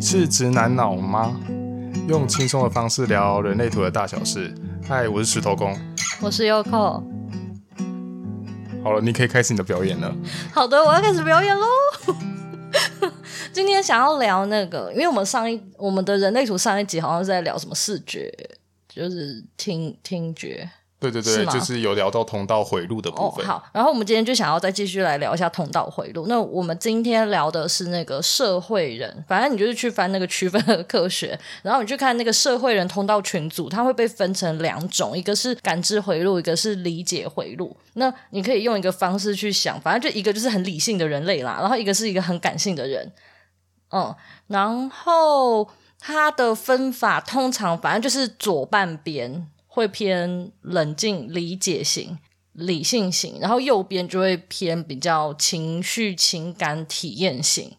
你是直男脑吗？用轻松的方式聊人类图的大小事。嗨，我是石头公，我是 Yoko。好了，你可以开始你的表演了。好的，我要开始表演喽。今天想要聊那个，因为我们上一我们的人类图上一集好像是在聊什么视觉，就是听听觉。对对对，是就是有聊到通道回路的部分。哦。好，然后我们今天就想要再继续来聊一下通道回路。那我们今天聊的是那个社会人，反正你就是去翻那个区分的科学，然后你去看那个社会人通道群组，它会被分成两种，一个是感知回路，一个是理解回路。那你可以用一个方式去想，反正就一个就是很理性的人类啦，然后一个是一个很感性的人。嗯，然后它的分法通常反正就是左半边。会偏冷静、理解型、理性型，然后右边就会偏比较情绪、情感、体验型。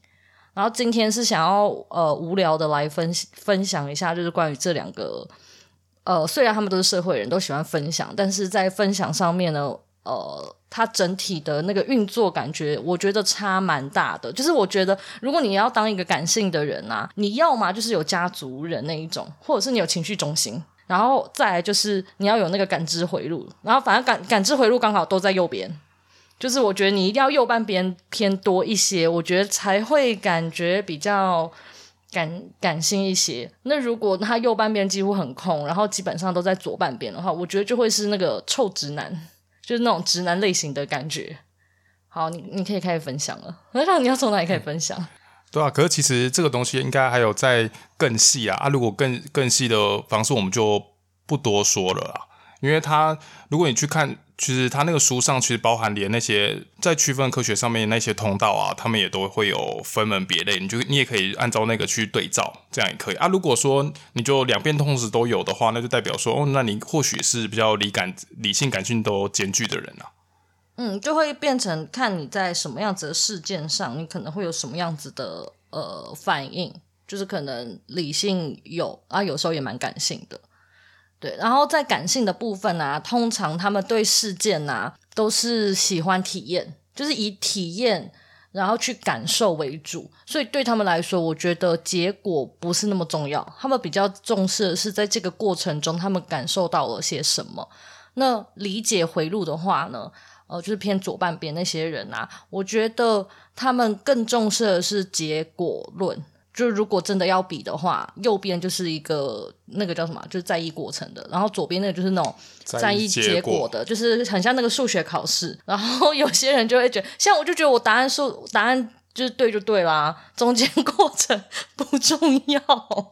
然后今天是想要呃无聊的来分分享一下，就是关于这两个呃，虽然他们都是社会人都喜欢分享，但是在分享上面呢，呃，它整体的那个运作感觉，我觉得差蛮大的。就是我觉得，如果你要当一个感性的人啊，你要么就是有家族人那一种，或者是你有情绪中心。然后再来就是你要有那个感知回路，然后反正感感知回路刚好都在右边，就是我觉得你一定要右半边偏多一些，我觉得才会感觉比较感感性一些。那如果他右半边几乎很空，然后基本上都在左半边的话，我觉得就会是那个臭直男，就是那种直男类型的感觉。好，你你可以开始分享了。那 你要从哪里开始分享？对啊，可是其实这个东西应该还有在更细啊啊！如果更更细的方式，我们就不多说了啦。因为它，如果你去看，其实它那个书上其实包含连那些在区分科学上面那些通道啊，他们也都会有分门别类。你就你也可以按照那个去对照，这样也可以啊。如果说你就两边同时都有的话，那就代表说哦，那你或许是比较理感、理性、感性都兼具的人啊。嗯，就会变成看你在什么样子的事件上，你可能会有什么样子的呃反应，就是可能理性有啊，有时候也蛮感性的，对。然后在感性的部分啊，通常他们对事件啊都是喜欢体验，就是以体验然后去感受为主，所以对他们来说，我觉得结果不是那么重要，他们比较重视的是在这个过程中他们感受到了些什么。那理解回路的话呢？呃，就是偏左半边那些人啊，我觉得他们更重视的是结果论。就如果真的要比的话，右边就是一个那个叫什么，就是在意过程的，然后左边那个就是那种在意结果的，就是很像那个数学考试。然后有些人就会觉得，像我就觉得我答案数答案就是对就对啦，中间过程 不重要。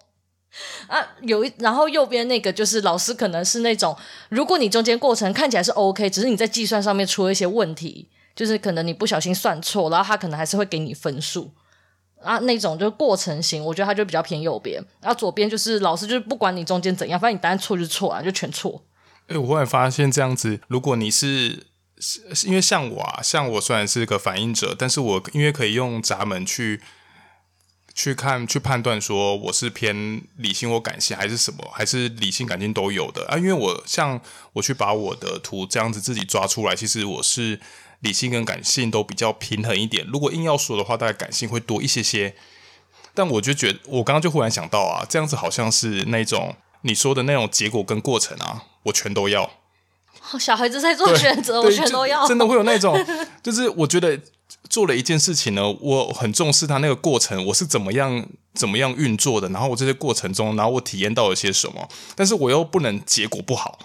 啊，有一，然后右边那个就是老师，可能是那种，如果你中间过程看起来是 OK，只是你在计算上面出了一些问题，就是可能你不小心算错，然后他可能还是会给你分数啊，那种就是过程型，我觉得他就比较偏右边，然后左边就是老师就是不管你中间怎样，反正你答案错就错啊，就全错。哎、我忽然发现这样子，如果你是是因为像我啊，像我虽然是个反应者，但是我因为可以用闸门去。去看去判断说我是偏理性或感性还是什么，还是理性感性都有的啊？因为我像我去把我的图这样子自己抓出来，其实我是理性跟感性都比较平衡一点。如果硬要说的话，大概感性会多一些些。但我就觉，我刚刚就忽然想到啊，这样子好像是那种你说的那种结果跟过程啊，我全都要。小孩子在做选择，我全都要。真的会有那种，就是我觉得。做了一件事情呢，我很重视它那个过程，我是怎么样怎么样运作的，然后我这些过程中，然后我体验到了些什么，但是我又不能结果不好，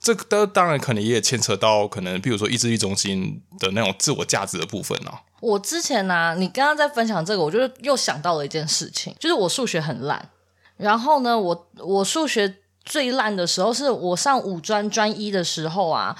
这个当然可能也牵扯到可能，比如说意志力中心的那种自我价值的部分啊。我之前呢、啊，你刚刚在分享这个，我就又想到了一件事情，就是我数学很烂，然后呢，我我数学最烂的时候是我上五专专一的时候啊。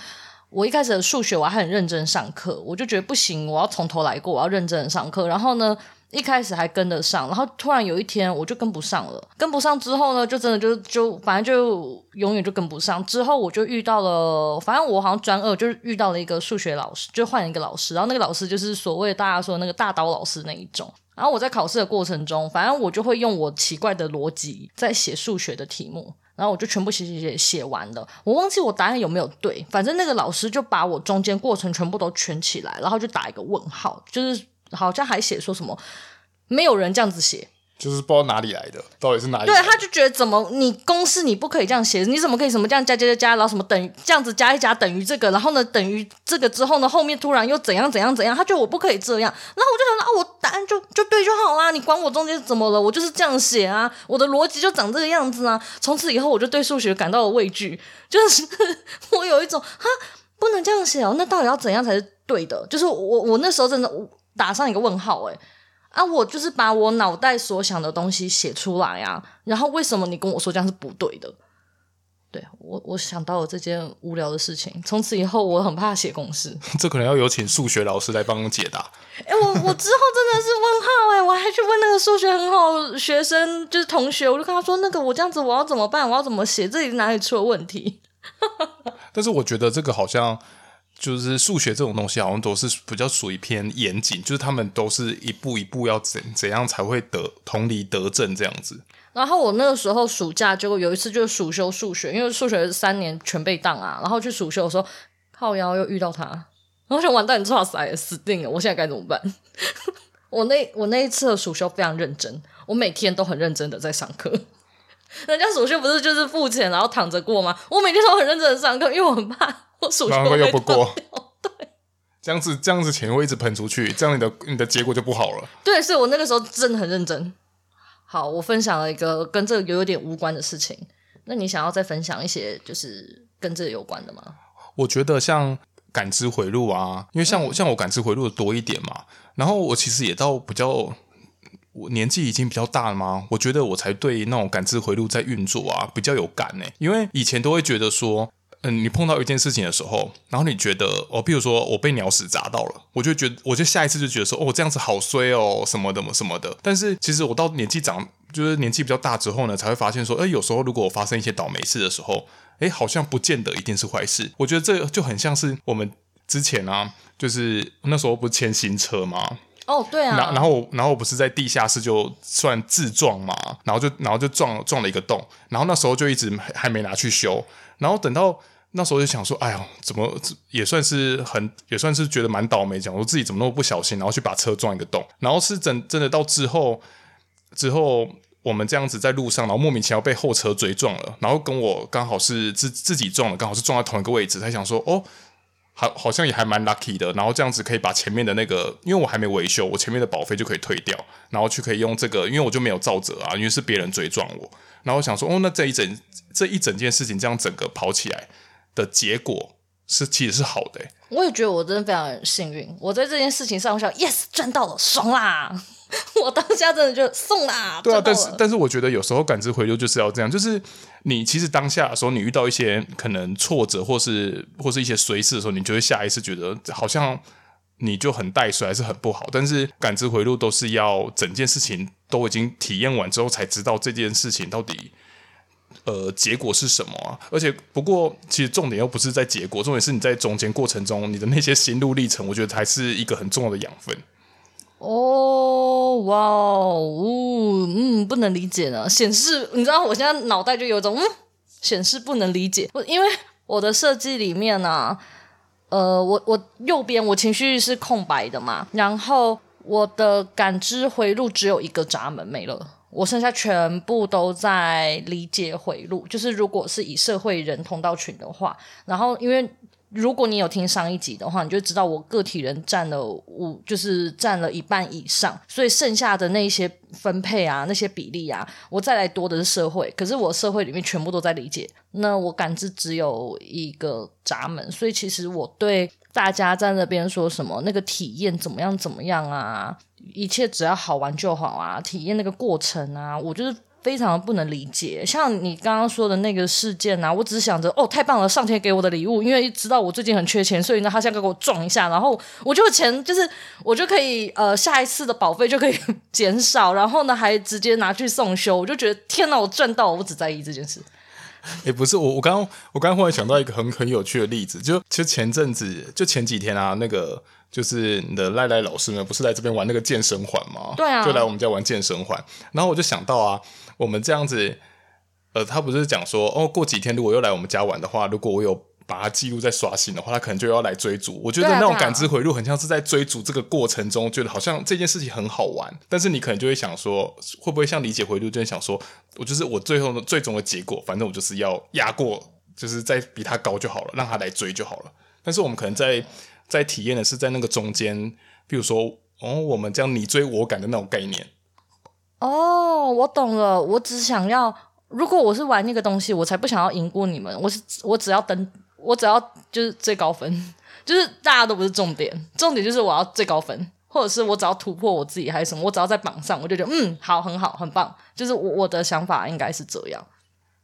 我一开始的数学我还很认真上课，我就觉得不行，我要从头来过，我要认真的上课。然后呢，一开始还跟得上，然后突然有一天我就跟不上了。跟不上之后呢，就真的就就反正就永远就跟不上。之后我就遇到了，反正我好像专二就是遇到了一个数学老师，就换了一个老师。然后那个老师就是所谓大家说的那个大刀老师那一种。然后我在考试的过程中，反正我就会用我奇怪的逻辑在写数学的题目。然后我就全部写写写写完了，我忘记我答案有没有对，反正那个老师就把我中间过程全部都圈起来，然后就打一个问号，就是好像还写说什么没有人这样子写，就是不知道哪里来的，到底是哪里？对，他就觉得怎么你公式你不可以这样写，你怎么可以什么这样加加加加，然后什么等于这样子加一加等于这个，然后呢等于这个之后呢后面突然又怎样怎样怎样，他觉得我不可以这样，然后我就想说啊，我答案就就对就好啦，你管我中间怎么了，我就是这样写啊，我的逻辑就长这个样子啊。从此以后我就对数学感到了畏惧，就是 我有一种哈不能这样写哦，那到底要怎样才是对的？就是我我那时候真的打上一个问号诶。啊，我就是把我脑袋所想的东西写出来啊，然后为什么你跟我说这样是不对的？对，我，我想到了这件无聊的事情，从此以后我很怕写公式。这可能要有请数学老师来帮我解答。哎、欸，我我之后真的是问号哎、欸，我还去问那个数学很好学生，就是同学，我就跟他说，那个我这样子我要怎么办？我要怎么写？这里哪里出了问题？但是我觉得这个好像。就是数学这种东西，好像都是比较属于偏严谨，就是他们都是一步一步要怎怎样才会得同理得正这样子。然后我那个时候暑假就有一次就是暑修数学，因为数学三年全被档啊，然后去暑修的时候靠腰又遇到他，然后想完蛋，你剉赛死定了，我现在该怎么办？我那我那一次的暑修非常认真，我每天都很认真的在上课。人家暑修不是就是付钱然后躺着过吗？我每天都很认真的上课，因为我很怕。我数学又不过，对，这样子这样子钱会一直喷出去，这样你的你的结果就不好了。对，所以我那个时候真的很认真。好，我分享了一个跟这个有点无关的事情。那你想要再分享一些就是跟这个有关的吗？我觉得像感知回路啊，因为像我、嗯、像我感知回路的多一点嘛。然后我其实也到比较，我年纪已经比较大了嘛，我觉得我才对那种感知回路在运作啊比较有感呢。因为以前都会觉得说。嗯，你碰到一件事情的时候，然后你觉得哦，比如说我被鸟屎砸到了，我就觉得，我就下一次就觉得说，哦，这样子好衰哦，什么的么什么的。但是其实我到年纪长，就是年纪比较大之后呢，才会发现说，哎，有时候如果我发生一些倒霉事的时候，哎，好像不见得一定是坏事。我觉得这就很像是我们之前啊，就是那时候不是签新车吗？哦，对啊。然然后然后我不是在地下室就算自撞嘛，然后就然后就撞撞了一个洞，然后那时候就一直还没拿去修，然后等到。那时候就想说，哎呦，怎么也算是很，也算是觉得蛮倒霉，讲我自己怎么那么不小心，然后去把车撞一个洞，然后是真真的到之后，之后我们这样子在路上，然后莫名其妙被后车追撞了，然后跟我刚好是自自己撞了，刚好是撞在同一个位置，才想说，哦，好好像也还蛮 lucky 的，然后这样子可以把前面的那个，因为我还没维修，我前面的保费就可以退掉，然后去可以用这个，因为我就没有造责啊，因为是别人追撞我，然后我想说，哦，那这一整这一整件事情这样整个跑起来。的结果是其实是好的，欸，我也觉得我真的非常幸运。我在这件事情上，我想，yes，赚到了，爽啦！我当下真的就送啦。对啊，但是但是我觉得有时候感知回流就是要这样，就是你其实当下的时候，你遇到一些可能挫折或是或是一些衰事的时候，你就会下意识觉得好像你就很带衰还是很不好。但是感知回路都是要整件事情都已经体验完之后才知道这件事情到底。呃，结果是什么啊？而且，不过，其实重点又不是在结果，重点是你在中间过程中，你的那些心路历程，我觉得才是一个很重要的养分。哦，哇哦，嗯，不能理解呢。显示，你知道，我现在脑袋就有一种，嗯，显示不能理解。我，因为我的设计里面呢、呃，我我右边我情绪是空白的嘛，然后我的感知回路只有一个闸门没了。我剩下全部都在理解回路，就是如果是以社会人通道群的话，然后因为如果你有听上一集的话，你就知道我个体人占了五，就是占了一半以上，所以剩下的那一些分配啊，那些比例啊，我再来多的是社会，可是我社会里面全部都在理解，那我感知只有一个闸门，所以其实我对大家在那边说什么那个体验怎么样怎么样啊。一切只要好玩就好啊，体验那个过程啊，我就是非常不能理解。像你刚刚说的那个事件啊，我只想着哦，太棒了，上天给我的礼物，因为知道我最近很缺钱，所以呢，他现在给我撞一下，然后我就钱就是我就可以呃下一次的保费就可以 减少，然后呢还直接拿去送修，我就觉得天哪，我赚到，我只在意这件事。哎、欸，不是我，我刚刚我刚刚忽然想到一个很很有趣的例子，就其实前阵子就前几天啊，那个。就是你的赖赖老师呢，不是来这边玩那个健身环吗？对啊，就来我们家玩健身环。然后我就想到啊，我们这样子，呃，他不是讲说，哦，过几天如果又来我们家玩的话，如果我有把它记录在刷新的话，他可能就要来追逐。我觉得那种感知回路很像是在追逐这个过程中，觉得好像这件事情很好玩，但是你可能就会想说，会不会像理解回路，就会想说，我就是我最后的最终的结果，反正我就是要压过，就是再比他高就好了，让他来追就好了。但是我们可能在在体验的是在那个中间，比如说哦，我们这样你追我赶的那种概念。哦，我懂了，我只想要。如果我是玩那个东西，我才不想要赢过你们。我是我只要登，我只要就是最高分，就是大家都不是重点，重点就是我要最高分，或者是我只要突破我自己还是什么，我只要在榜上，我就觉得嗯，好，很好，很棒。就是我我的想法应该是这样。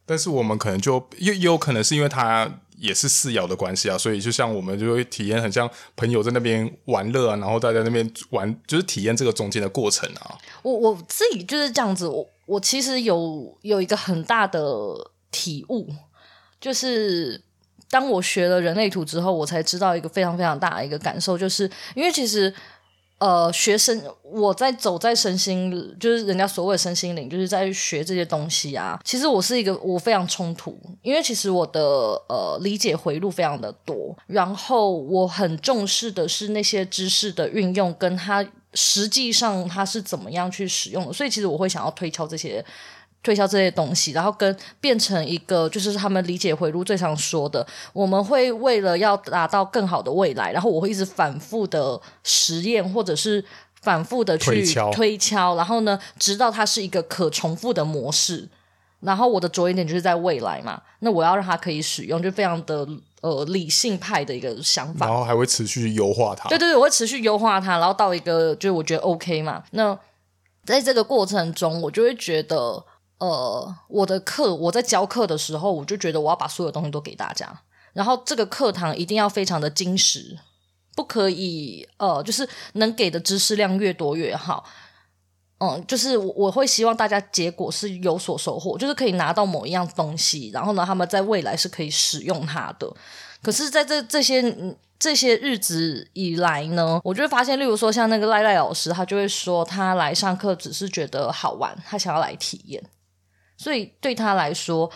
但是我们可能就也也有可能是因为他也是四爻的关系啊，所以就像我们就会体验很像朋友在那边玩乐啊，然后大家那边玩，就是体验这个中间的过程啊。我我自己就是这样子我。我其实有有一个很大的体悟，就是当我学了人类图之后，我才知道一个非常非常大的一个感受，就是因为其实呃，学生我在走在身心，就是人家所谓的身心灵，就是在学这些东西啊。其实我是一个我非常冲突，因为其实我的呃理解回路非常的多，然后我很重视的是那些知识的运用跟他。实际上它是怎么样去使用的？所以其实我会想要推敲这些，推销这些东西，然后跟变成一个就是他们理解回路最常说的，我们会为了要达到更好的未来，然后我会一直反复的实验，或者是反复的去推敲，然后呢，直到它是一个可重复的模式。然后我的着眼点就是在未来嘛，那我要让它可以使用，就非常的呃理性派的一个想法。然后还会持续优化它。对对对，我会持续优化它，然后到一个就是我觉得 OK 嘛。那在这个过程中，我就会觉得呃，我的课我在教课的时候，我就觉得我要把所有东西都给大家，然后这个课堂一定要非常的精实，不可以呃，就是能给的知识量越多越好。嗯，就是我我会希望大家结果是有所收获，就是可以拿到某一样东西，然后呢，他们在未来是可以使用它的。可是，在这这些这些日子以来呢，我就会发现，例如说像那个赖赖老师，他就会说他来上课只是觉得好玩，他想要来体验，所以对他来说，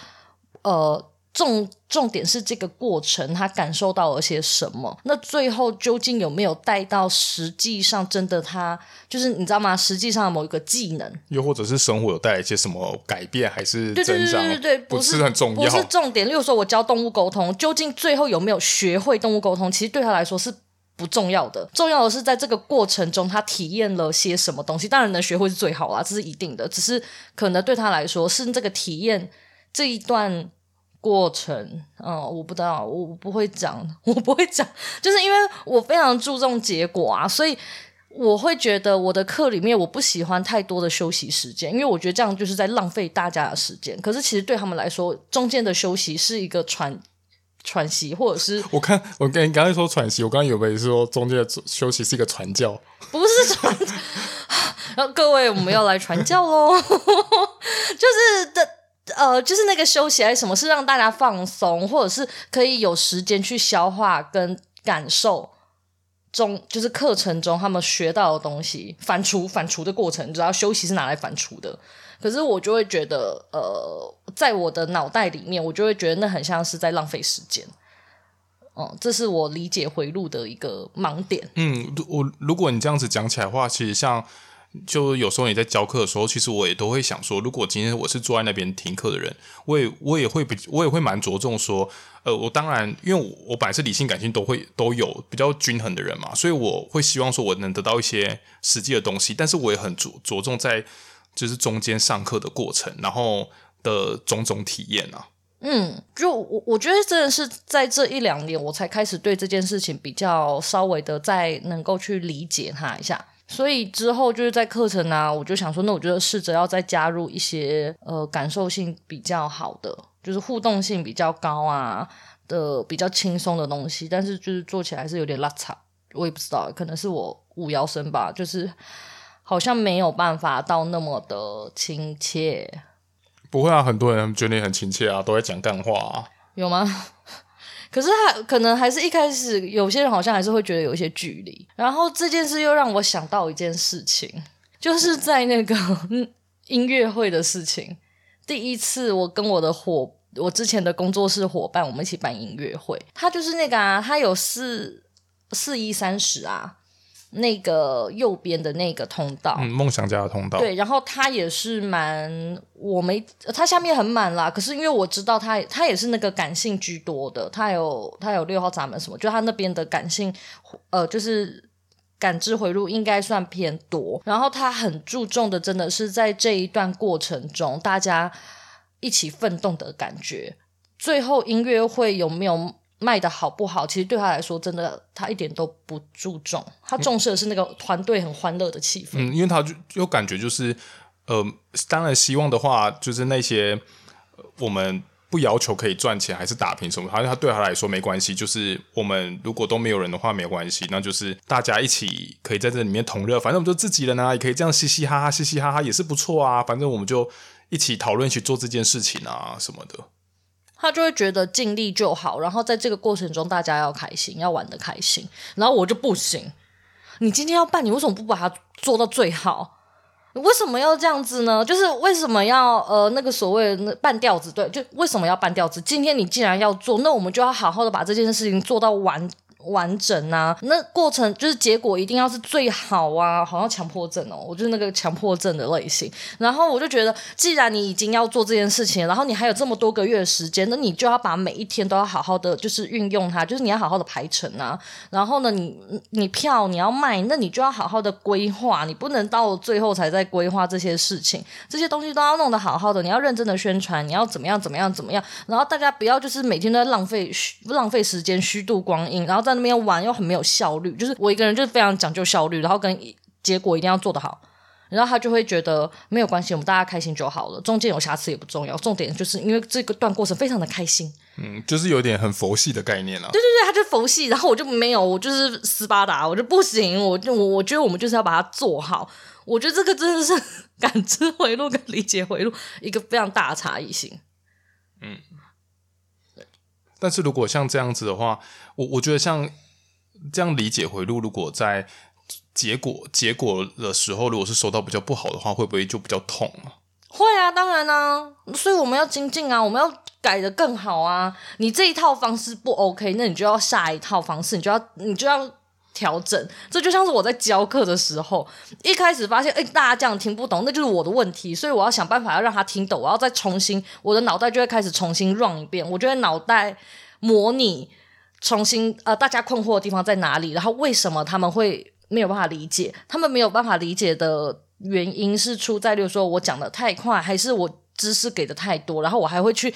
呃。重重点是这个过程，他感受到了些什么？那最后究竟有没有带到实际上真的他就是你知道吗？实际上的某一个技能，又或者是生活有带来一些什么改变，还是增长？对对对对对，不是，不是很重要，不是重点。例如说，我教动物沟通，究竟最后有没有学会动物沟通？其实对他来说是不重要的，重要的是在这个过程中他体验了些什么东西。当然能学会是最好啦，这是一定的。只是可能对他来说是这个体验这一段。过程，嗯，我不知道，我不会讲，我不会讲，就是因为我非常注重结果啊，所以我会觉得我的课里面我不喜欢太多的休息时间，因为我觉得这样就是在浪费大家的时间。可是其实对他们来说，中间的休息是一个喘喘息，或者是我看我跟你刚才说喘息，我刚刚以为是说中间的休息是一个传教，不是传教。然 后各位，我们要来传教喽，就是的。呃，就是那个休息还是什么，是让大家放松，或者是可以有时间去消化跟感受中，就是课程中他们学到的东西，反刍反刍的过程，你知道休息是拿来反刍的。可是我就会觉得，呃，在我的脑袋里面，我就会觉得那很像是在浪费时间。哦、嗯，这是我理解回路的一个盲点。嗯，我如果你这样子讲起来的话，其实像。就有时候你在教课的时候，其实我也都会想说，如果今天我是坐在那边听课的人，我也我也会比我也会蛮着重说，呃，我当然因为我我本来是理性感性都会都有比较均衡的人嘛，所以我会希望说我能得到一些实际的东西，但是我也很着着重在就是中间上课的过程，然后的种种体验啊。嗯，就我我觉得真的是在这一两年，我才开始对这件事情比较稍微的再能够去理解它一下。所以之后就是在课程啊，我就想说，那我觉得试着要再加入一些呃感受性比较好的，就是互动性比较高啊的比较轻松的东西。但是就是做起来是有点拉差，我也不知道，可能是我五爻生吧，就是好像没有办法到那么的亲切。不会啊，很多人觉得你很亲切啊，都在讲干话啊。有吗？可是他可能还是一开始有些人好像还是会觉得有一些距离，然后这件事又让我想到一件事情，就是在那个 音乐会的事情。第一次我跟我的伙我之前的工作室伙伴，我们一起办音乐会。他就是那个啊，他有四四一三十啊，那个右边的那个通道，嗯，梦想家的通道。对，然后他也是蛮，我没他下面很满啦。可是因为我知道他，他也是那个感性居多的，他有他有六号闸门什么，就他那边的感性，呃，就是感知回路应该算偏多。然后他很注重的，真的是在这一段过程中，大家。一起奋斗的感觉，最后音乐会有没有卖得好不好？其实对他来说，真的他一点都不注重，他重视的是那个团队很欢乐的气氛。嗯，因为他就有感觉，就是呃，当然希望的话，就是那些我们不要求可以赚钱，还是打拼什么，好像他对他来说没关系。就是我们如果都没有人的话，没关系，那就是大家一起可以在这里面同乐，反正我们就自己人啊，也可以这样嘻嘻哈哈，嘻嘻哈哈也是不错啊。反正我们就。一起讨论，一起做这件事情啊，什么的，他就会觉得尽力就好。然后在这个过程中，大家要开心，要玩的开心。然后我就不行，你今天要办，你为什么不把它做到最好？为什么要这样子呢？就是为什么要呃那个所谓的半吊子？对，就为什么要半吊子？今天你既然要做，那我们就要好好的把这件事情做到完。完整啊，那过程就是结果一定要是最好啊，好像强迫症哦，我就是那个强迫症的类型。然后我就觉得，既然你已经要做这件事情，然后你还有这么多个月的时间，那你就要把每一天都要好好的就是运用它，就是你要好好的排程啊。然后呢，你你票你要卖，那你就要好好的规划，你不能到最后才在规划这些事情，这些东西都要弄得好好的，你要认真的宣传，你要怎么样怎么样怎么样，然后大家不要就是每天都在浪费浪费时间虚度光阴，然后在。在那边玩又很没有效率，就是我一个人就是非常讲究效率，然后跟结果一定要做得好，然后他就会觉得没有关系，我们大家开心就好了，中间有瑕疵也不重要，重点就是因为这个段过程非常的开心，嗯，就是有点很佛系的概念了，对对对，他就佛系，然后我就没有，我就是斯巴达，我就不行，我就我我觉得我们就是要把它做好，我觉得这个真的是 感知回路跟理解回路一个非常大的差异性，嗯。但是如果像这样子的话，我我觉得像这样理解回路，如果在结果结果的时候，如果是收到比较不好的话，会不会就比较痛啊？会啊，当然啊，所以我们要精进啊，我们要改的更好啊。你这一套方式不 OK，那你就要下一套方式，你就要你就要。调整，这就像是我在教课的时候，一开始发现，哎，大家这样听不懂，那就是我的问题，所以我要想办法要让他听懂，我要再重新，我的脑袋就会开始重新 run 一遍，我就会脑袋模拟重新，呃，大家困惑的地方在哪里，然后为什么他们会没有办法理解？他们没有办法理解的原因是出在，例如说我讲的太快，还是我知识给的太多，然后我还会去。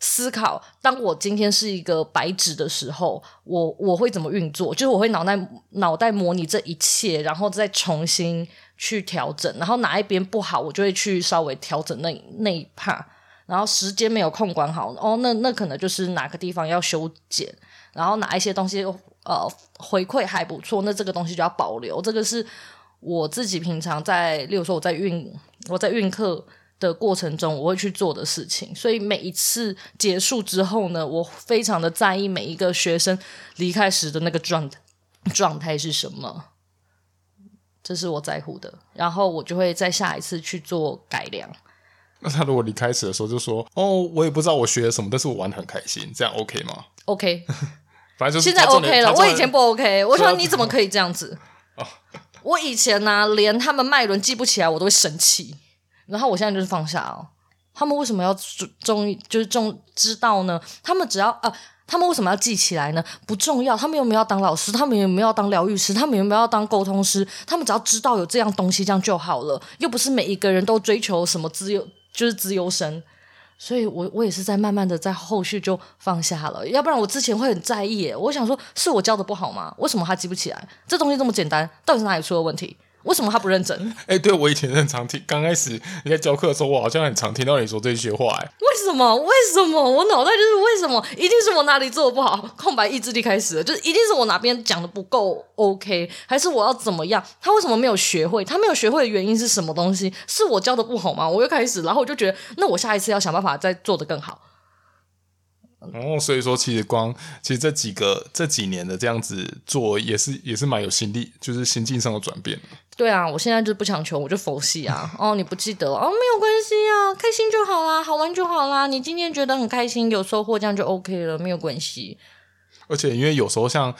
思考，当我今天是一个白纸的时候，我我会怎么运作？就是我会脑袋脑袋模拟这一切，然后再重新去调整。然后哪一边不好，我就会去稍微调整那那一帕。然后时间没有控管好，哦，那那可能就是哪个地方要修剪。然后哪一些东西呃回馈还不错，那这个东西就要保留。这个是我自己平常在，例如说我在运我在运课。的过程中，我会去做的事情，所以每一次结束之后呢，我非常的在意每一个学生离开时的那个状状态是什么，这是我在乎的。然后我就会在下一次去做改良。那他如果离开时的时候就说：“哦，我也不知道我学了什么，但是我玩的很开心。”这样 OK 吗？OK，反正就是现在 OK 了。我以前不 OK，我说你怎么可以这样子？哦、我以前呢、啊，连他们脉轮记不起来，我都会生气。然后我现在就是放下哦，他们为什么要重就是重知道呢？他们只要呃，他们为什么要记起来呢？不重要，他们有没有要当老师？他们有没有要当疗愈师？他们有没有要当沟通师？他们只要知道有这样东西，这样就好了。又不是每一个人都追求什么资优，就是资优生。所以我我也是在慢慢的在后续就放下了，要不然我之前会很在意。我想说，是我教的不好吗？为什么他记不起来？这东西这么简单，到底是哪里出了问题？为什么他不认真？哎、欸，对，我以前很常听，刚开始你在教课的时候，我好像很常听到你说这些话。哎，为什么？为什么？我脑袋就是为什么？一定是我哪里做的不好，空白意志力开始了，就是一定是我哪边讲的不够 OK，还是我要怎么样？他为什么没有学会？他没有学会的原因是什么东西？是我教的不好吗？我又开始，然后我就觉得，那我下一次要想办法再做的更好。哦，所以说其实光其实这几个这几年的这样子做也是也是蛮有心力，就是心境上的转变。对啊，我现在就不强求，我就佛系啊。哦，你不记得哦，没有关系啊，开心就好啦，好玩就好啦。你今天觉得很开心，有收获，这样就 OK 了，没有关系。而且因为有时候像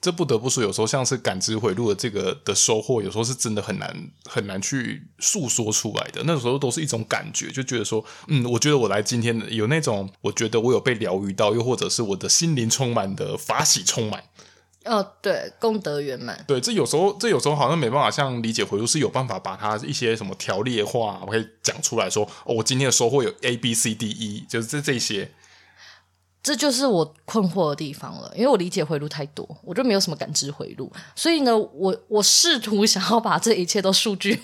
这不得不说，有时候像是感知回路的这个的收获，有时候是真的很难很难去诉说出来的。那时候都是一种感觉，就觉得说，嗯，我觉得我来今天有那种，我觉得我有被疗愈到，又或者是我的心灵充满的法喜充满。哦，对，功德圆满。对，这有时候，这有时候好像没办法像理解回路是有办法把它一些什么条列化，我可以讲出来说，哦，我今天的收获有 A B C D E，就是这这些。这就是我困惑的地方了，因为我理解回路太多，我就没有什么感知回路，所以呢，我我试图想要把这一切都数据。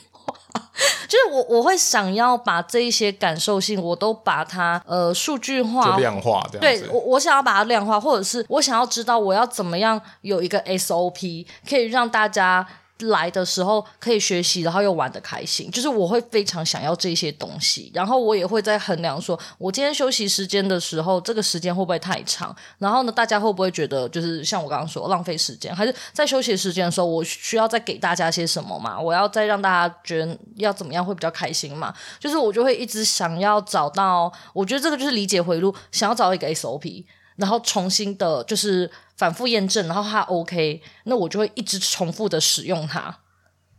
就是我我会想要把这一些感受性，我都把它呃数据化、量化这样子。对，我我想要把它量化，或者是我想要知道我要怎么样有一个 SOP 可以让大家。来的时候可以学习，然后又玩得开心，就是我会非常想要这些东西，然后我也会在衡量说，我今天休息时间的时候，这个时间会不会太长？然后呢，大家会不会觉得就是像我刚刚说浪费时间？还是在休息时间的时候，我需要再给大家些什么嘛？我要再让大家觉得要怎么样会比较开心嘛？就是我就会一直想要找到，我觉得这个就是理解回路，想要找一个 SOP。然后重新的，就是反复验证，然后它 OK，那我就会一直重复的使用它，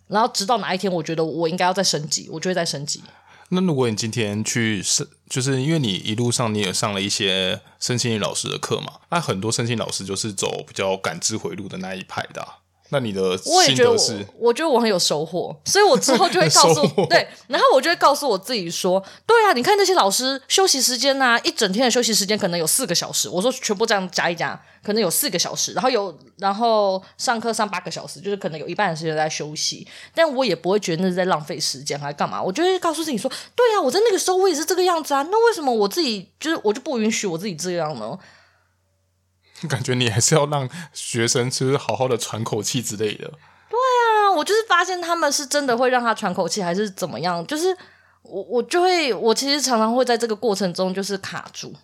然后直到哪一天我觉得我应该要再升级，我就会再升级。那如果你今天去是，就是因为你一路上你也上了一些身心灵老师的课嘛，那很多身心老师就是走比较感知回路的那一派的。那你的？我也觉得我，我觉得我很有收获，所以我之后就会告诉 对，然后我就会告诉我自己说，对啊，你看那些老师休息时间呐、啊，一整天的休息时间可能有四个小时，我说全部这样加一加，可能有四个小时，然后有然后上课上八个小时，就是可能有一半的时间在休息，但我也不会觉得那是在浪费时间还干嘛，我就会告诉自己说，对啊，我在那个时候我也是这个样子啊，那为什么我自己就是我就不允许我自己这样呢？感觉你还是要让学生就是好好的喘口气之类的。对啊，我就是发现他们是真的会让他喘口气，还是怎么样？就是我我就会，我其实常常会在这个过程中就是卡住。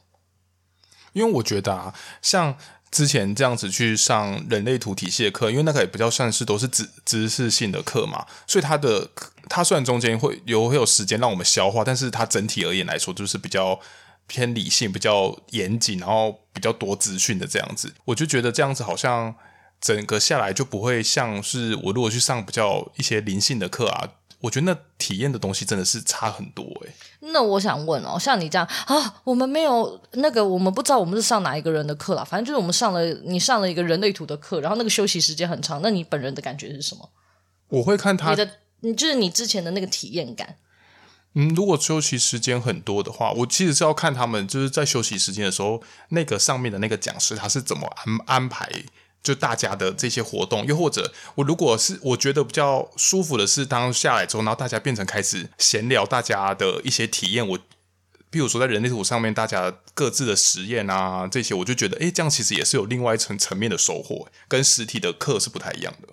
因为我觉得啊，像之前这样子去上人类图体系的课，因为那个也比较算是都是知知识性的课嘛，所以它的它虽然中间会有会有时间让我们消化，但是它整体而言来说就是比较。偏理性，比较严谨，然后比较多资讯的这样子，我就觉得这样子好像整个下来就不会像是我如果去上比较一些灵性的课啊，我觉得那体验的东西真的是差很多诶、欸。那我想问哦，像你这样啊，我们没有那个，我们不知道我们是上哪一个人的课啦，反正就是我们上了你上了一个人类图的课，然后那个休息时间很长，那你本人的感觉是什么？我会看他你的，你就是你之前的那个体验感。嗯，如果休息时间很多的话，我其实是要看他们就是在休息时间的时候，那个上面的那个讲师他是怎么安安排，就大家的这些活动，又或者我如果是我觉得比较舒服的是，当下来之后，然后大家变成开始闲聊，大家的一些体验，我，比如说在人类图上面，大家各自的实验啊这些，我就觉得，诶，这样其实也是有另外一层层面的收获，跟实体的课是不太一样的。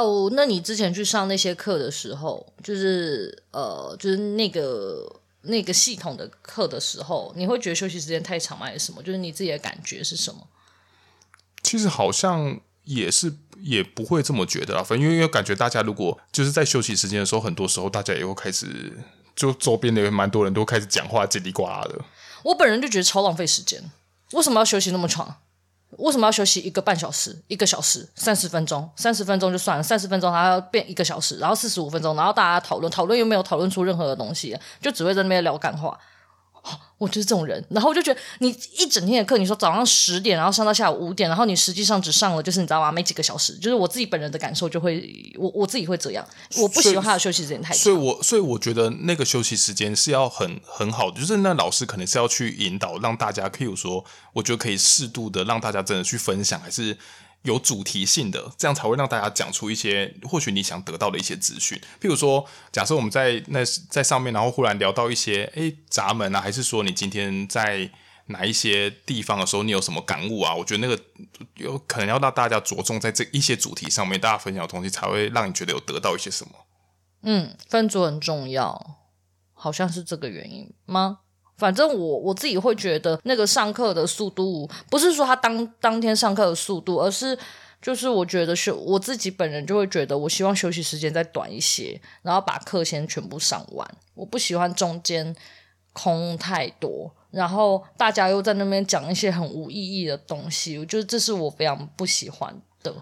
哦，那你之前去上那些课的时候，就是呃，就是那个那个系统的课的时候，你会觉得休息时间太长吗？还是什么？就是你自己的感觉是什么？其实好像也是也不会这么觉得啊，反正因为感觉大家如果就是在休息时间的时候，很多时候大家也会开始，就周边的有蛮多人都开始讲话叽里呱啦的。我本人就觉得超浪费时间，为什么要休息那么长？为什么要休息一个半小时、一个小时、三十分钟？三十分钟就算了，三十分钟还要变一个小时，然后四十五分钟，然后大家讨论讨论又没有讨论出任何的东西，就只会在那边聊感话。我就是这种人，然后我就觉得你一整天的课，你说早上十点，然后上到下午五点，然后你实际上只上了，就是你知道吗？没几个小时。就是我自己本人的感受，就会我我自己会这样，我不喜欢他的休息时间太长。所以我所以我觉得那个休息时间是要很很好的，就是那老师可能是要去引导，让大家，譬如说，我觉得可以适度的让大家真的去分享，还是。有主题性的，这样才会让大家讲出一些或许你想得到的一些资讯。譬如说，假设我们在那在上面，然后忽然聊到一些诶闸门啊，还是说你今天在哪一些地方的时候，你有什么感悟啊？我觉得那个有可能要让大家着重在这一些主题上面，大家分享的东西才会让你觉得有得到一些什么。嗯，分组很重要，好像是这个原因吗？反正我我自己会觉得，那个上课的速度不是说他当当天上课的速度，而是就是我觉得休我自己本人就会觉得，我希望休息时间再短一些，然后把课先全部上完。我不喜欢中间空太多，然后大家又在那边讲一些很无意义的东西，我觉得这是我非常不喜欢的。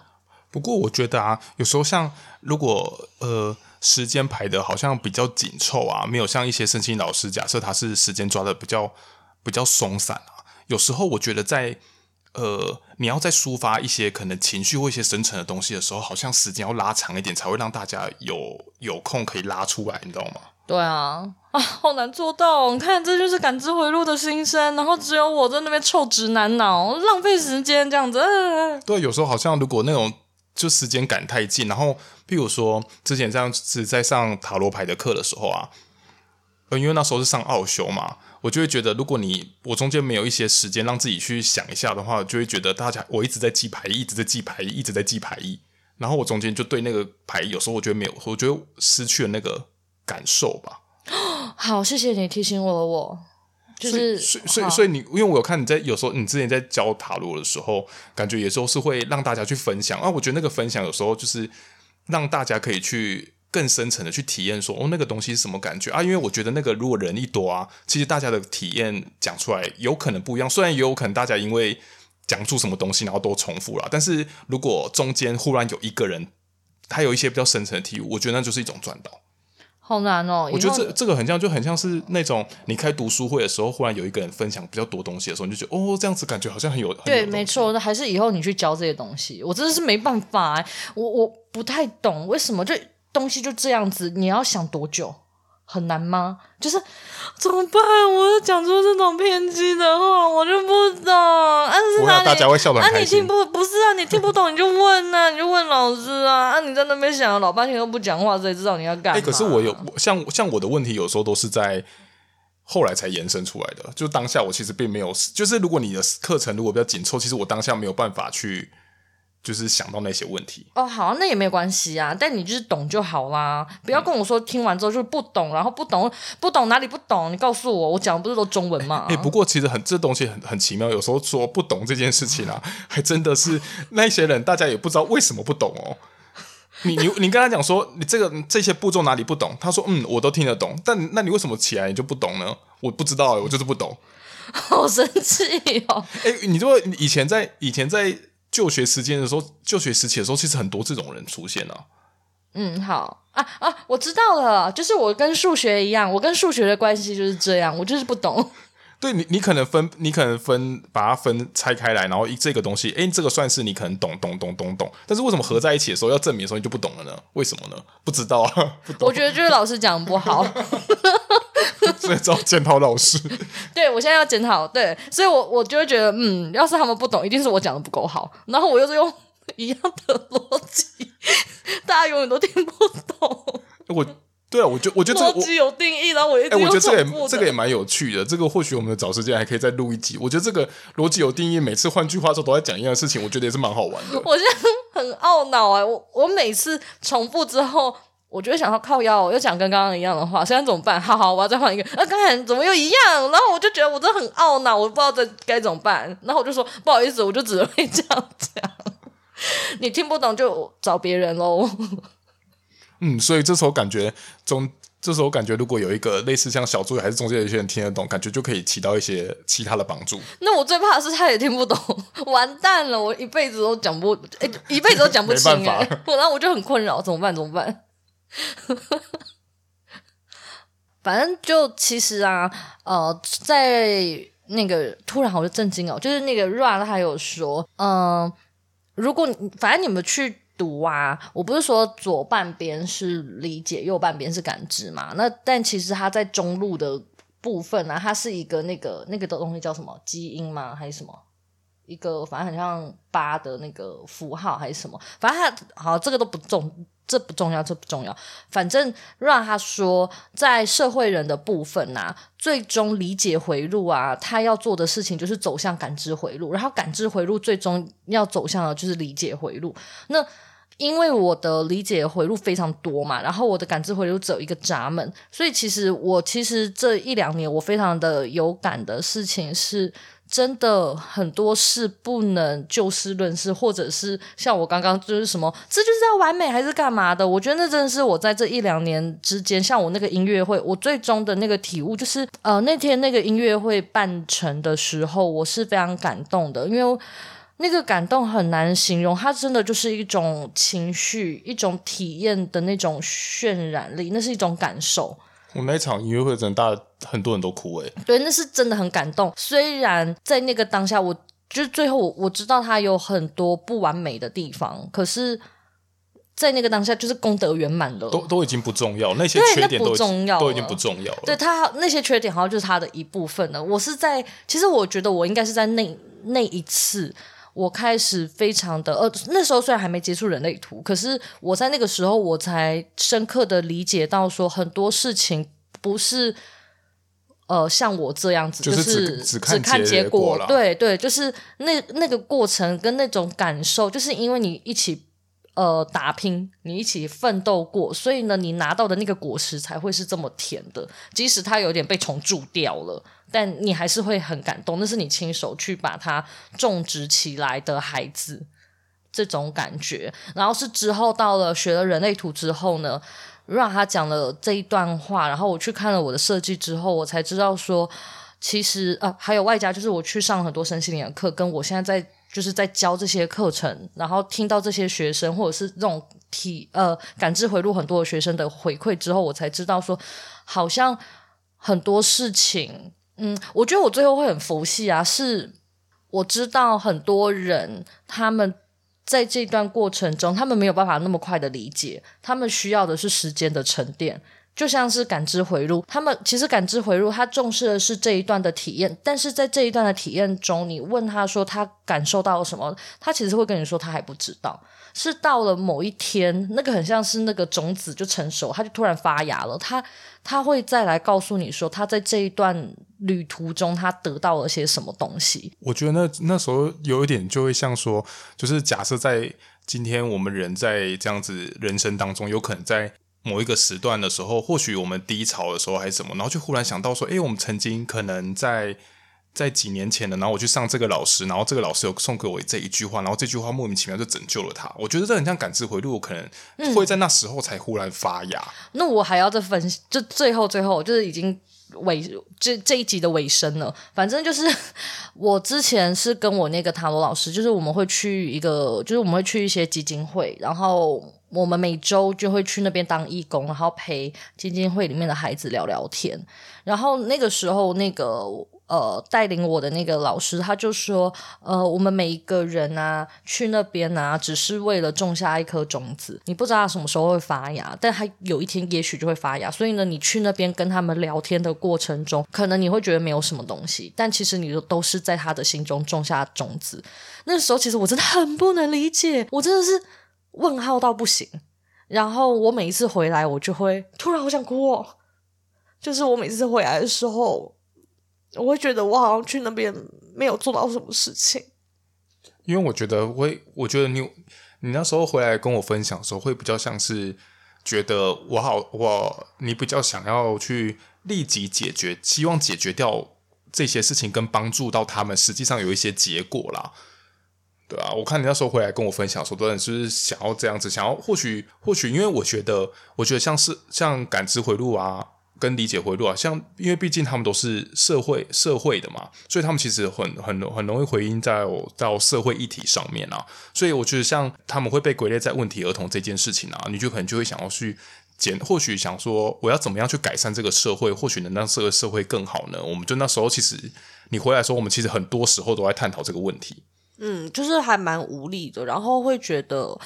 不过我觉得啊，有时候像如果呃时间排的好像比较紧凑啊，没有像一些身心老师，假设他是时间抓的比较比较松散啊，有时候我觉得在。呃，你要在抒发一些可能情绪或一些深层的东西的时候，好像时间要拉长一点，才会让大家有有空可以拉出来，你知道吗？对啊，啊，好难做到！你看，这就是感知回路的心声，然后只有我在那边臭直男脑，浪费时间这样子。呃、对，有时候好像如果那种就时间赶太近，然后譬如说之前这样子在上塔罗牌的课的时候啊，因为那时候是上奥修嘛。我就会觉得，如果你我中间没有一些时间让自己去想一下的话，就会觉得大家我一直在记牌，一直在记牌，一直在记牌意，然后我中间就对那个牌有时候我觉得没有，我觉得失去了那个感受吧。好，谢谢你提醒我了，我就是所以所以所以，你因为我有看你在有时候你之前在教塔罗的时候，感觉有时候是会让大家去分享啊，我觉得那个分享有时候就是让大家可以去。更深层的去体验，说哦，那个东西是什么感觉啊？因为我觉得那个如果人一多啊，其实大家的体验讲出来有可能不一样。虽然也有可能大家因为讲出什么东西，然后都重复了，但是如果中间忽然有一个人，他有一些比较深层的体悟，我觉得那就是一种赚到。好难哦！我觉得这这个很像，就很像是那种你开读书会的时候，忽然有一个人分享比较多东西的时候，你就觉得哦，这样子感觉好像很有。对，没错，那还是以后你去教这些东西，我真的是没办法哎，我我不太懂为什么就。东西就这样子，你要想多久？很难吗？就是怎么办？我又讲出这种偏激的话，我就不懂。啊，是哪里？大家会笑得很开心。啊，你听不不是啊？你听不懂你就问啊，你就问老师啊。啊，你在那边想老半天都不讲话，谁知道你要干嘛？欸，可是我有像像我的问题，有时候都是在后来才延伸出来的。就当下我其实并没有，就是如果你的课程如果比较紧凑，其实我当下没有办法去。就是想到那些问题哦，好，那也没有关系啊。但你就是懂就好啦，不要跟我说听完之后就是不懂，然后不懂不懂哪里不懂，你告诉我，我讲的不是都中文吗？哎、欸，不过其实很这东西很很奇妙，有时候说不懂这件事情啊，还真的是那些人大家也不知道为什么不懂哦。你你你跟他讲说你这个这些步骤哪里不懂，他说嗯我都听得懂，但那你为什么起来你就不懂呢？我不知道，我就是不懂，好生气哦。哎、欸，你说以前在以前在。就学时间的时候，就学时期的时候，其实很多这种人出现啊。嗯，好啊啊，我知道了，就是我跟数学一样，我跟数学的关系就是这样，我就是不懂。对你，你可能分，你可能分，把它分拆开来，然后一这个东西，哎，这个算是你可能懂懂懂懂懂，但是为什么合在一起的时候要证明的时候你就不懂了呢？为什么呢？不知道啊。不懂。我觉得就是老师讲不好。所以只要检讨老师。对，我现在要检讨。对，所以我我就会觉得，嗯，要是他们不懂，一定是我讲的不够好。然后我又是用一样的逻辑，大家永远都听不懂。我，对啊，我觉我觉得这个逻辑有定义，然后我一直、欸、我觉得这个也这个也蛮有趣的。这个或许我们找时间还可以再录一集。我觉得这个逻辑有定义，每次换句话说都在讲一样的事情，我觉得也是蛮好玩的。我现在很懊恼哎，我我每次重复之后。我就会想到靠腰，我又讲跟刚刚一样的话，现在怎么办？好好，我要再换一个。啊，刚才怎么又一样？然后我就觉得我真的很懊恼，我不知道这该怎么办。然后我就说不好意思，我就只能会这样讲。你听不懂就找别人喽。嗯，所以这时候感觉中，这时候感觉如果有一个类似像小助理还是中间有些人听得懂，感觉就可以起到一些其他的帮助。那我最怕的是他也听不懂，完蛋了，我一辈子都讲不，哎，一辈子都讲不清哎。然后我就很困扰，怎么办？怎么办？反正就其实啊，呃，在那个突然我就震惊哦，就是那个 Ra 他有说，嗯、如果反正你们去读啊，我不是说左半边是理解，右半边是感知嘛？那但其实它在中路的部分啊，它是一个那个那个的东西叫什么基因吗？还是什么？一个反正很像八的那个符号还是什么？反正它好像，这个都不重。这不重要，这不重要。反正让他说，在社会人的部分呐、最终理解回路啊，他要做的事情就是走向感知回路，然后感知回路最终要走向的就是理解回路。那因为我的理解回路非常多嘛，然后我的感知回路只有一个闸门，所以其实我其实这一两年我非常的有感的事情是，真的很多事不能就事论事，或者是像我刚刚就是什么，这就是要完美还是干嘛的？我觉得那真的是我在这一两年之间，像我那个音乐会，我最终的那个体悟就是，呃，那天那个音乐会办成的时候，我是非常感动的，因为那个感动很难形容，它真的就是一种情绪、一种体验的那种渲染力，那是一种感受。我那一场音乐会真的，大很多人都哭诶。对，那是真的很感动。虽然在那个当下，我就是最后我我知道他有很多不完美的地方，可是，在那个当下，就是功德圆满了，都都已经不重要，那些缺点都不重要，都已经不重要了。对他那些缺点，好像就是他的一部分了。我是在，其实我觉得我应该是在那那一次，我开始非常的呃，那时候虽然还没接触人类图，可是我在那个时候，我才深刻的理解到说很多事情不是呃像我这样子，就是只只看只看结果，结果对对，就是那那个过程跟那种感受，就是因为你一起呃打拼，你一起奋斗过，所以呢，你拿到的那个果实才会是这么甜的，即使它有点被虫蛀掉了。但你还是会很感动，那是你亲手去把它种植起来的孩子，这种感觉。然后是之后到了学了人类图之后呢，让他讲了这一段话，然后我去看了我的设计之后，我才知道说，其实呃还有外加就是我去上很多身心灵的课，跟我现在在就是在教这些课程，然后听到这些学生或者是这种体呃感知回路很多的学生的回馈之后，我才知道说，好像很多事情。嗯，我觉得我最后会很佛系啊，是我知道很多人他们在这段过程中，他们没有办法那么快的理解，他们需要的是时间的沉淀，就像是感知回路，他们其实感知回路，他重视的是这一段的体验，但是在这一段的体验中，你问他说他感受到了什么，他其实会跟你说他还不知道。是到了某一天，那个很像是那个种子就成熟，它就突然发芽了。他他会再来告诉你说，他在这一段旅途中，他得到了些什么东西。我觉得那那时候有一点就会像说，就是假设在今天我们人在这样子人生当中，有可能在某一个时段的时候，或许我们低潮的时候还是什么，然后就忽然想到说，诶，我们曾经可能在。在几年前的，然后我去上这个老师，然后这个老师有送给我这一句话，然后这句话莫名其妙就拯救了他。我觉得这很像感知回路，可能会在那时候才忽然发芽。嗯、那我还要再分析，就最后最后就是已经尾这这一集的尾声了。反正就是我之前是跟我那个塔罗老师，就是我们会去一个，就是我们会去一些基金会，然后我们每周就会去那边当义工，然后陪基金会里面的孩子聊聊天。然后那个时候那个。呃，带领我的那个老师，他就说，呃，我们每一个人啊，去那边啊，只是为了种下一颗种子，你不知道他什么时候会发芽，但他有一天也许就会发芽。所以呢，你去那边跟他们聊天的过程中，可能你会觉得没有什么东西，但其实你都都是在他的心中种下种子。那时候其实我真的很不能理解，我真的是问号到不行。然后我每一次回来，我就会突然好想哭哦，就是我每次回来的时候。我会觉得我好像去那边没有做到什么事情，因为我觉得会，我觉得你你那时候回来跟我分享的时候，会比较像是觉得我好，我你比较想要去立即解决，希望解决掉这些事情，跟帮助到他们，实际上有一些结果啦，对啊，我看你那时候回来跟我分享的时候，多人是是想要这样子，想要或许或许，因为我觉得，我觉得像是像感知回路啊。跟理解回路啊，像因为毕竟他们都是社会社会的嘛，所以他们其实很很很容易回应在到社会议题上面啊。所以我觉得像他们会被归类在问题儿童这件事情啊，你就可能就会想要去检，或许想说我要怎么样去改善这个社会，或许能让这个社会更好呢？我们就那时候其实你回来的时候，我们其实很多时候都在探讨这个问题。嗯，就是还蛮无力的，然后会觉得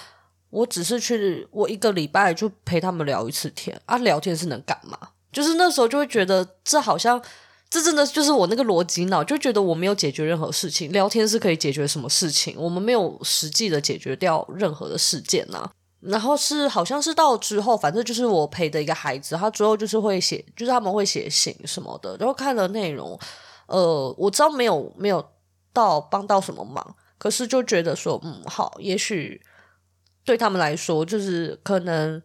我只是去我一个礼拜就陪他们聊一次天啊，聊天是能干嘛？就是那时候就会觉得，这好像这真的就是我那个逻辑脑，就觉得我没有解决任何事情。聊天是可以解决什么事情？我们没有实际的解决掉任何的事件呐、然后是好像是到之后，反正就是我陪的一个孩子，他之后就是会写，就是他们会写信什么的。然后看了内容，呃，我知道没有没有到帮到什么忙，可是就觉得说，嗯，好，也许对他们来说，就是可能。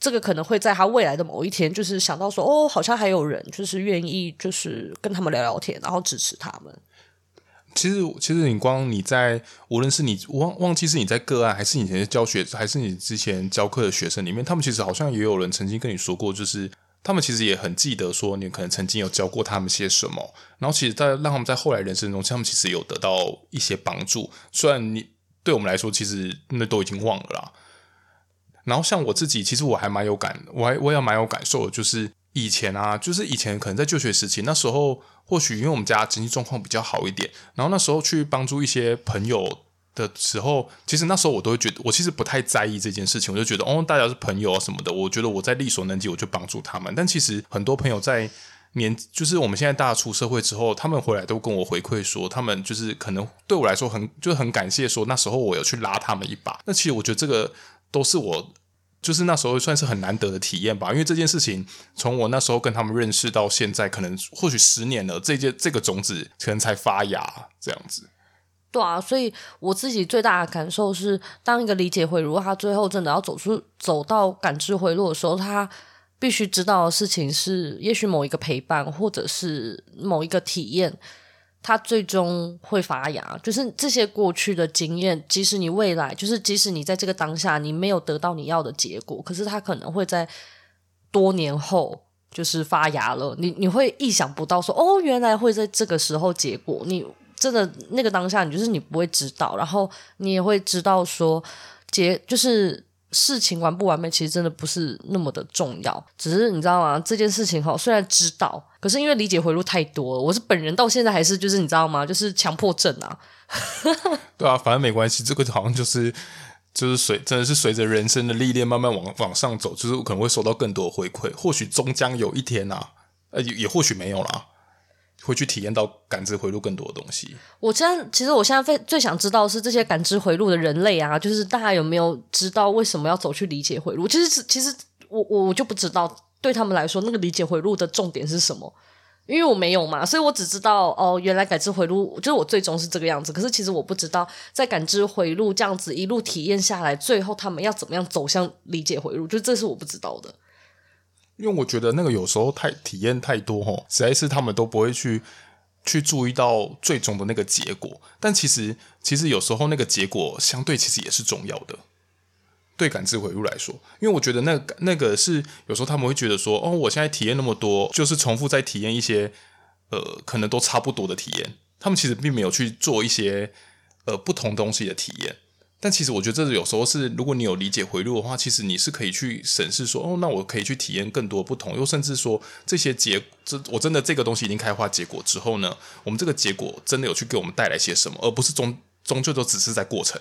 这个可能会在他未来的某一天，就是想到说，哦，好像还有人就是愿意，就是跟他们聊聊天，然后支持他们。其实其实你光你在无论是你忘忘记是你在个案，还是以前教学，还是你之前教课的学生里面，他们其实好像也有人曾经跟你说过，就是他们其实也很记得说你可能曾经有教过他们些什么，然后其实在让他们在后来人生中，他们其实有得到一些帮助。虽然你对我们来说，其实那都已经忘了啦。然后像我自己，其实我还蛮有感，我还我也蛮有感受的，就是。以前啊，就是以前可能在就学时期，那时候或许因为我们家经济状况比较好一点，然后那时候去帮助一些朋友的时候，其实那时候我都会觉得，我其实不太在意这件事情，我就觉得哦，大家是朋友啊什么的，我觉得我在力所能及，我就帮助他们。但其实很多朋友在年，就是我们现在大家出社会之后，他们回来都跟我回馈说，他们就是可能对我来说很就很感谢，说那时候我有去拉他们一把。那其实我觉得这个都是我。就是那时候算是很难得的体验吧，因为这件事情从我那时候跟他们认识到现在，可能或许十年了，这件这个种子可能才发芽这样子。对啊，所以我自己最大的感受是，当一个理解回路，他最后真的要走出走到感知回路的时候，他必须知道的事情是，也许某一个陪伴，或者是某一个体验。它最终会发芽，就是这些过去的经验，即使你未来，就是即使你在这个当下你没有得到你要的结果，可是它可能会在多年后就是发芽了。你你会意想不到说，哦，原来会在这个时候结果。你真的那个当下，你就是你不会知道，然后你也会知道说结就是。事情完不完美，其实真的不是那么的重要。只是你知道吗？这件事情哈，虽然知道，可是因为理解回路太多了，我是本人到现在还是就是你知道吗？就是强迫症啊。对啊，反正没关系。这个好像就是就是随真的是随着人生的历练慢慢往往上走，就是可能会收到更多回馈。或许终将有一天啊，呃，也也或许没有啦。会去体验到感知回路更多的东西。我现在其实我现在最最想知道是这些感知回路的人类啊，就是大家有没有知道为什么要走去理解回路？其实其实我我我就不知道，对他们来说那个理解回路的重点是什么？因为我没有嘛，所以我只知道哦，原来感知回路就是我最终是这个样子。可是其实我不知道，在感知回路这样子一路体验下来，最后他们要怎么样走向理解回路？就这是我不知道的。因为我觉得那个有时候太体验太多吼，实在是他们都不会去去注意到最终的那个结果。但其实其实有时候那个结果相对其实也是重要的，对感知回路来说。因为我觉得那那个是有时候他们会觉得说，哦，我现在体验那么多，就是重复在体验一些呃可能都差不多的体验。他们其实并没有去做一些呃不同东西的体验。但其实我觉得这有时候是，如果你有理解回路的话，其实你是可以去审视说，哦，那我可以去体验更多不同，又甚至说这些结，这我真的这个东西已经开花结果之后呢，我们这个结果真的有去给我们带来些什么，而不是终终究都只是在过程。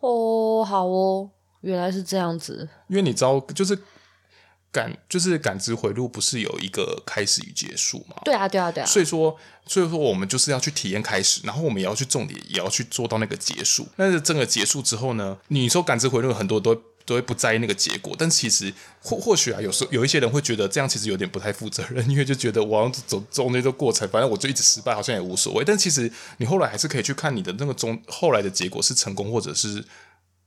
哦，好哦，原来是这样子。因为你知道，就是。感就是感知回路，不是有一个开始与结束吗？对啊，对啊，对啊。所以说，所以说我们就是要去体验开始，然后我们也要去重点，也要去做到那个结束。但是整个结束之后呢，你说感知回路很多都都会不在意那个结果，但其实或或许啊，有时候有一些人会觉得这样其实有点不太负责任，因为就觉得我要走走那个过程，反正我就一直失败，好像也无所谓。但其实你后来还是可以去看你的那个中后来的结果是成功或者是。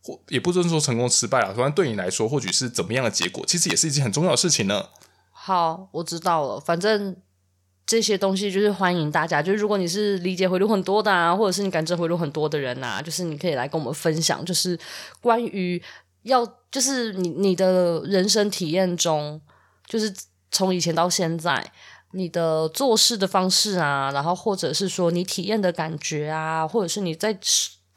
或也不是说成功失败了，反正对你来说，或许是怎么样的结果，其实也是一件很重要的事情呢。好，我知道了。反正这些东西就是欢迎大家，就是如果你是理解回路很多的啊，或者是你感知回路很多的人啊，就是你可以来跟我们分享，就是关于要，就是你你的人生体验中，就是从以前到现在，你的做事的方式啊，然后或者是说你体验的感觉啊，或者是你在。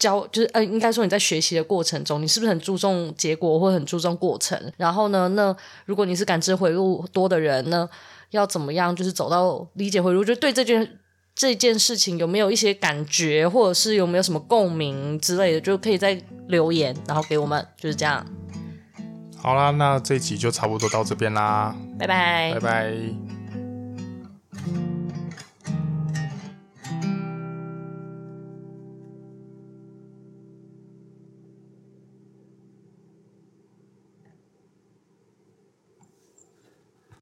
教就是呃，应该说你在学习的过程中，你是不是很注重结果，或很注重过程？然后呢，那如果你是感知回路多的人呢，要怎么样就是走到理解回路？就对这件这件事情有没有一些感觉，或者是有没有什么共鸣之类的，就可以在留言，然后给我们，就是这样。好啦，那这一集就差不多到这边啦，拜拜，拜拜。